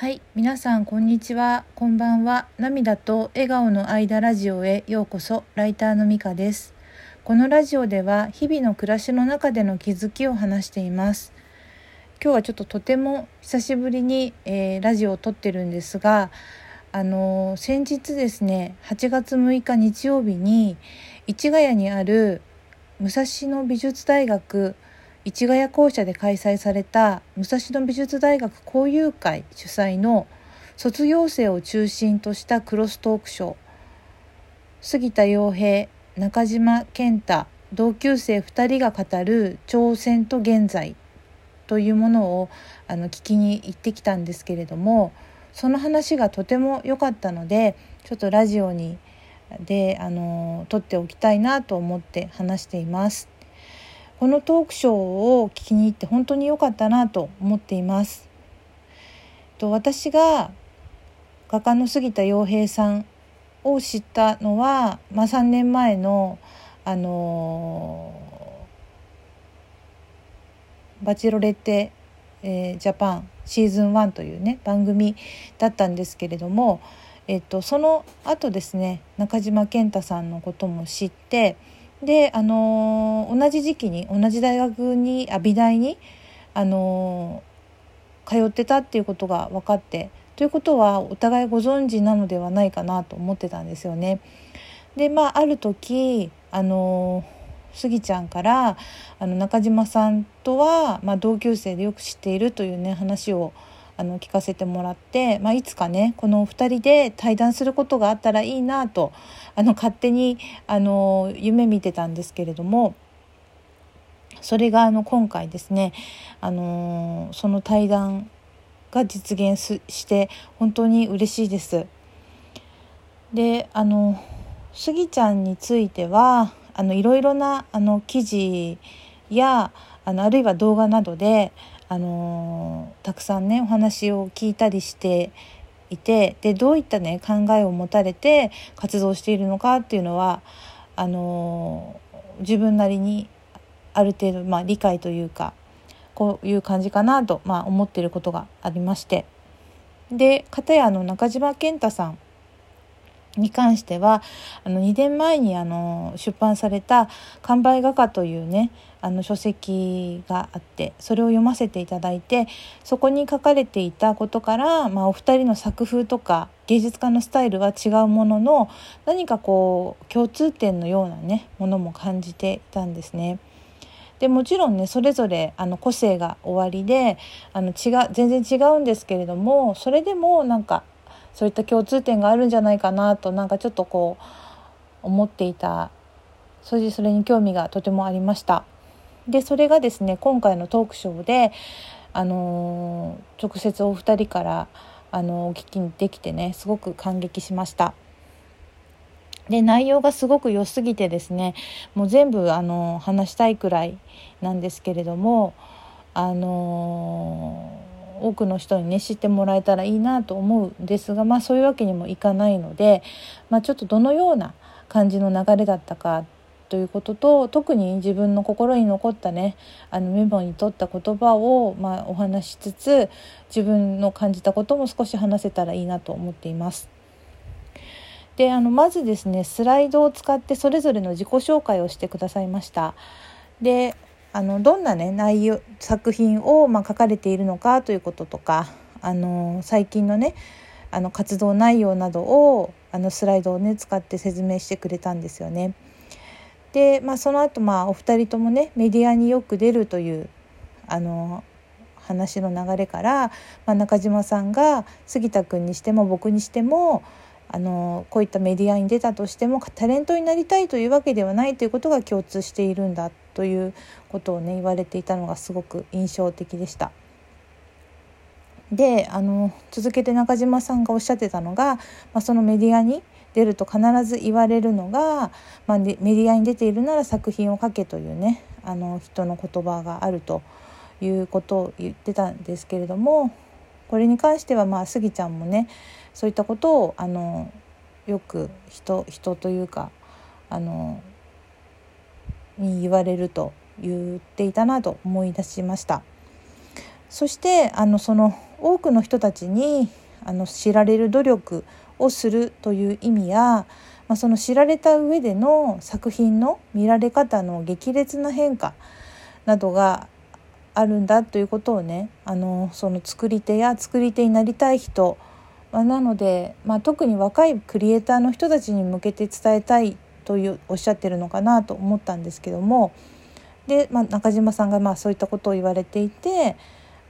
はい、皆さんこんにちは、こんばんは。涙と笑顔の間ラジオへようこそ。ライターのみかです。このラジオでは日々の暮らしの中での気づきを話しています。今日はちょっととても久しぶりに、えーラジオを撮ってるんですが、あのー先日ですね、8月6日日曜日に市ヶ谷にある武蔵野美術大学市ヶ谷校舎で開催された武蔵野美術大学交友会主催の卒業生を中心としたクロストークショー杉田洋平中島健太同級生2人が語る挑戦と現在というものをあの聞きに行ってきたんですけれどもその話がとても良かったのでちょっとラジオにであの撮っておきたいなと思って話しています。このトークショーを聞きに行って本当に良かったなと思っています。と私が画家の杉田洋平さんを知ったのは、まあ、3年前の、あのーバチロレッテ、えージャパンシーズン1というね番組だったんですけれども、えっと、その後ですね中島健太さんのことも知ってで、あのー同じ時期に同じ大学にあ美大に、あのー通ってたっていうことが分かってということはお互いご存知なのではないかなと思ってたんですよね。でまあある時あのスギちゃんからあの中島さんとは、まあ、同級生でよく知っているというね話をあの聞かせてもらって、まあ、いつかねこのお二人で対談することがあったらいいなとあの勝手にあの夢見てたんですけれどもそれがあの今回ですねあのその対談が実現すして本当に嬉しいです。であのスギちゃんについてはあのいろいろなあの記事やあのあるいは動画などであのたくさんねお話を聞いたりしていてでどういったね考えを持たれて活動しているのかっていうのはあの自分なりにある程度、まあ、理解というかこういう感じかなと、まあ、思ってることがありまして。で片やの中島健太さんに関してはあの2年前にあの出版された「完売画家」というねあの書籍があってそれを読ませていただいてそこに書かれていたことから、まあ、お二人の作風とか芸術家のスタイルは違うものの何かこう共通点のようなねものも感じていたんですね。でもちろんねそれぞれあの個性がおありであの違全然違うんですけれどもそれでもなんかそういった共通点があるんじゃないかなとなんかちょっとこう思っていたそれでそれに興味がとてもありました。でそれがですね今回のトークショーで、あのー直接お二人から、あのお聞きできてねすごく感激しました。で内容がすごく良すぎてですねもう全部あの話したいくらいなんですけれどもあの多くの人にね知ってもらえたらいいなと思うんですがまあそういうわけにもいかないので、まあ、ちょっとどのような感じの流れだったかということと特に自分の心に残ったねあのメモに取った言葉を、まあ、お話しつつ自分の感じたことも少し話せたらいいなと思っています。であのまずですねスライドを使ってそれぞれの自己紹介をしてくださいました。であのどんなね内容作品を、まあ、書かれているのかということとかあの最近のねあの活動内容などをあのスライドをね使って説明してくれたんですよね。で、まあ、その後まあお二人ともねメディアによく出るというあの話の流れから、まあ、中島さんが杉田君にしても僕にしてもあのこういったメディアに出たとしてもタレントになりたいというわけではないということが共通しているんだということをね言われていたのがすごく印象的でした。であの続けて中島さんがおっしゃってたのが、まあ、そのメディアに出ると必ず言われるのが、まあ、メディアに出ているなら作品を書けというねあの人の言葉があるということを言ってたんですけれどもこれに関してはまあスギちゃんもねそういったことをあのよく人人というかあのに言われると言っていたなと思い出しました。そしてあのその多くの人たちにあの知られる努力をするという意味や、まあ、その知られた上での作品の見られ方の激烈な変化などがあるんだということをねあのその作り手や作り手になりたい人、まあ、なので、まあ、特に若いクリエイターの人たちに向けて伝えたいというおっしゃってるのかなと思ったんですけどもで、まあ、中島さんがまあそういったことを言われていて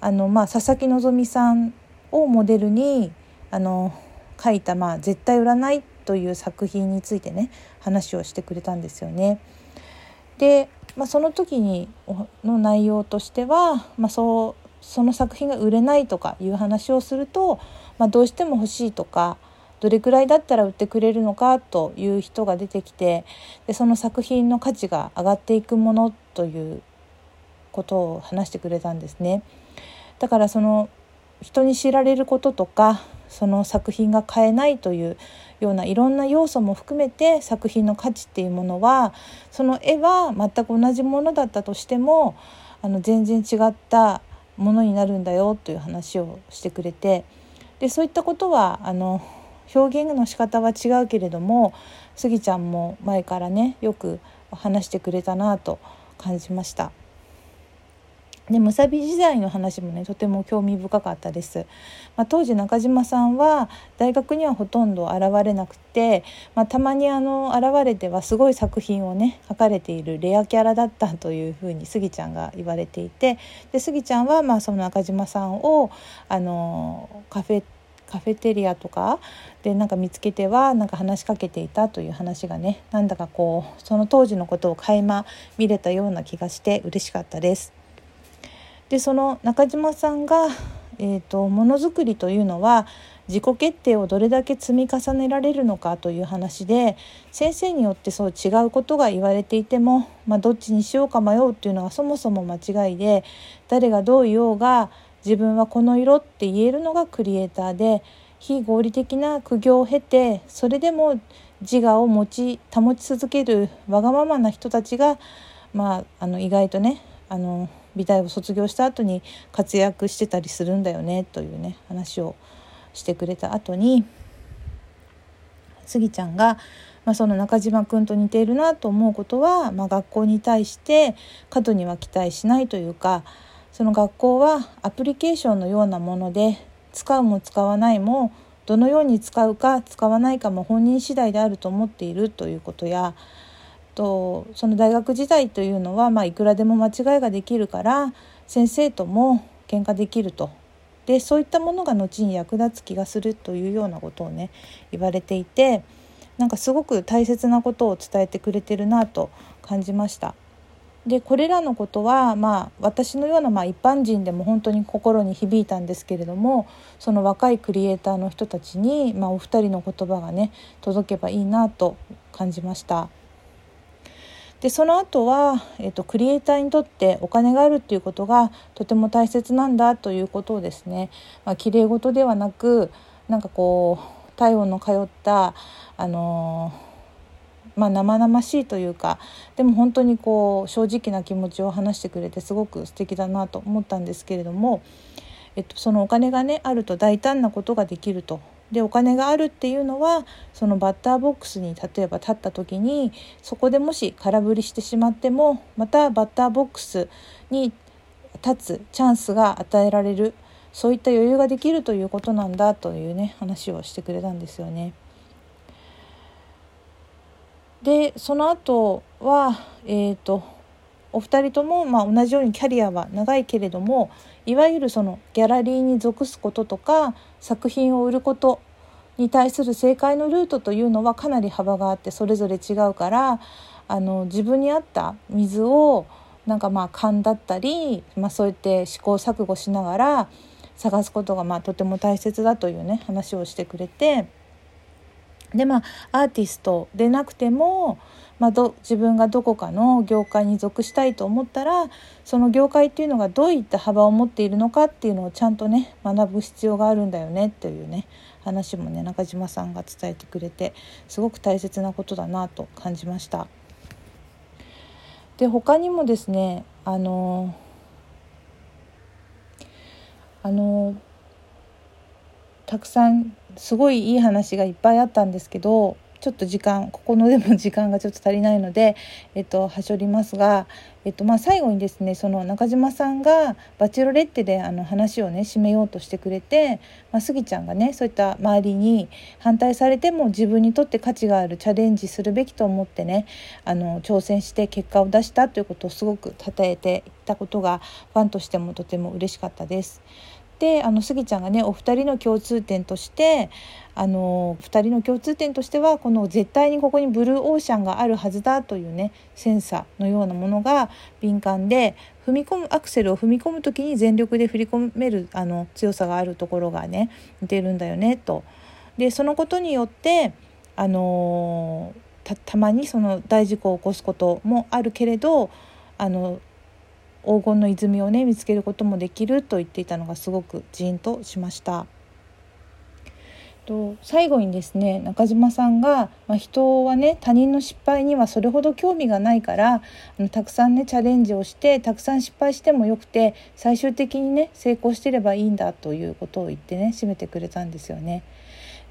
あの、まあ、佐々木希さんをモデルにあの書いた、まあ「絶対売らない」という作品についてね話をしてくれたんですよね。で、まあ、その時にの内容としては、まあ、そうその作品が売れないとかいう話をすると、まあ、どうしても欲しいとかどれくらいだったら売ってくれるのかという人が出てきてでその作品の価値が上がっていくものということを話してくれたんですね。だからその人に知られることとかその作品が買えないというようないろんな要素も含めて作品の価値っていうものはその絵は全く同じものだったとしてもあの全然違ったものになるんだよという話をしてくれてでそういったことはあの表現の仕方は違うけれどもスギちゃんも前からねよく話してくれたなと感じました。でむさび時代の話もねとても興味深かったです、まあ、当時中島さんは大学にはほとんど現れなくて、まあ、たまにあの現れてはすごい作品をね書かれているレアキャラだったというふうにスギちゃんが言われていてでスギちゃんはまあその中島さんをあのカフェカフェテリアとかでなんか見つけてはなんか話しかけていたという話がねなんだかこうその当時のことを垣間見れたような気がして嬉しかったです。でその中島さんが、えーと、ものづくりというのは自己決定をどれだけ積み重ねられるのかという話で先生によってそう違うことが言われていても、まあ、どっちにしようか迷うっていうのはそもそも間違いで誰がどう言おうが自分はこの色って言えるのがクリエイターで非合理的な苦行を経てそれでも自我を持ち保ち続けるわがままな人たちが、まあ、あの意外とねあの美大を卒業した後に活躍してたりするんだよねというね話をしてくれた後にスギちゃんが、まあ、その中島君と似ているなと思うことは、まあ、学校に対して過度には期待しないというかその学校はアプリケーションのようなもので使うも使わないもどのように使うか使わないかも本人次第であると思っているということやとその大学時代というのは、まあ、いくらでも間違いができるから先生とも喧嘩できるとでそういったものが後に役立つ気がするというようなことをね言われていてなんかすごく大切なことを伝えてくれてるなと感じました。でこれらのことは、まあ、私のような、まあ、一般人でも本当に心に響いたんですけれどもその若いクリエイターの人たちに、まあ、お二人の言葉がね届けばいいなと感じました。でその後は、えーと、クリエイターにとってお金があるっていうことがとても大切なんだということをですね、まあ、綺麗事ではなくなんかこう体温の通ったあのー、まあ、生々しいというかでも本当にこう正直な気持ちを話してくれてすごく素敵だなと思ったんですけれども、えっと、そのお金がねあると大胆なことができるとでお金があるっていうのはそのバッターボックスに例えば立った時にそこでもし空振りしてしまってもまたバッターボックスに立つチャンスが与えられるそういった余裕ができるということなんだというね話をしてくれたんですよね。でその後はえっ、ー、とお二人とも、まあ、同じようにキャリアは長いけれどもいわゆるそのギャラリーに属すこととか作品を売ることに対する正解のルートというのはかなり幅があってそれぞれ違うからあの自分に合った水をなんかまあ勘だったり、まあ、そうやって試行錯誤しながら探すことがまあとても大切だというね話をしてくれて。でまあアーティストでなくてもまあ、ど自分がどこかの業界に属したいと思ったらその業界っていうのがどういった幅を持っているのかっていうのをちゃんとね学ぶ必要があるんだよねっていうね話もね中島さんが伝えてくれてすごく大切なことだなと感じました。で他にもですねあのあのたくさんすごいいい話がいっぱいあったんですけどちょっと時間ここのでも時間がちょっと足りないので、えっと、はしょりますが、えっとまあ、最後にですねその中島さんがバチェロレッテであの話をね締めようとしてくれて、まあ、スギちゃんがねそういった周りに反対されても自分にとって価値があるチャレンジするべきと思ってねあの挑戦して結果を出したということをすごく称えていったことがファンとしてもとても嬉しかったです。であのスギちゃんがねお二人の共通点としてあの2人の共通点としてはこの絶対にここにブルーオーシャンがあるはずだというねセンサーのようなものが敏感で踏み込むアクセルを踏み込む時に全力で振り込めるあの強さがあるところがね似てるんだよねと。でそのことによってあのたまにその大事故を起こすこともあるけれどあの黄金の泉をね見つけることもできると言っていたのがすごくジーンとしました。と最後にですね中島さんが、まあ、人はね他人の失敗にはそれほど興味がないからあのたくさんねチャレンジをしてたくさん失敗してもよくて最終的にね成功してればいいんだということを言ってね締めてくれたんですよね。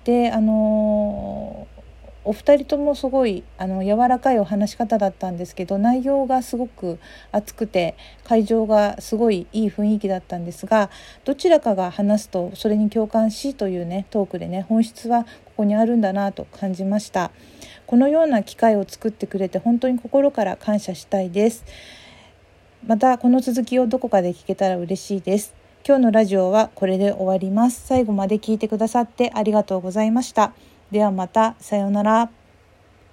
であのーお二人ともすごいあの柔らかいお話し方だったんですけど内容がすごく熱くて会場がすごいいい雰囲気だったんですがどちらかが話すとそれに共感しというねトークでね本質はここにあるんだなと感じました。このような機会を作ってくれて本当に心から感謝したいです。またこの続きをどこかで聞けたら嬉しいです。今日のラジオはこれで終わります。最後まで聞いてくださってありがとうございました。ではまたさようなら。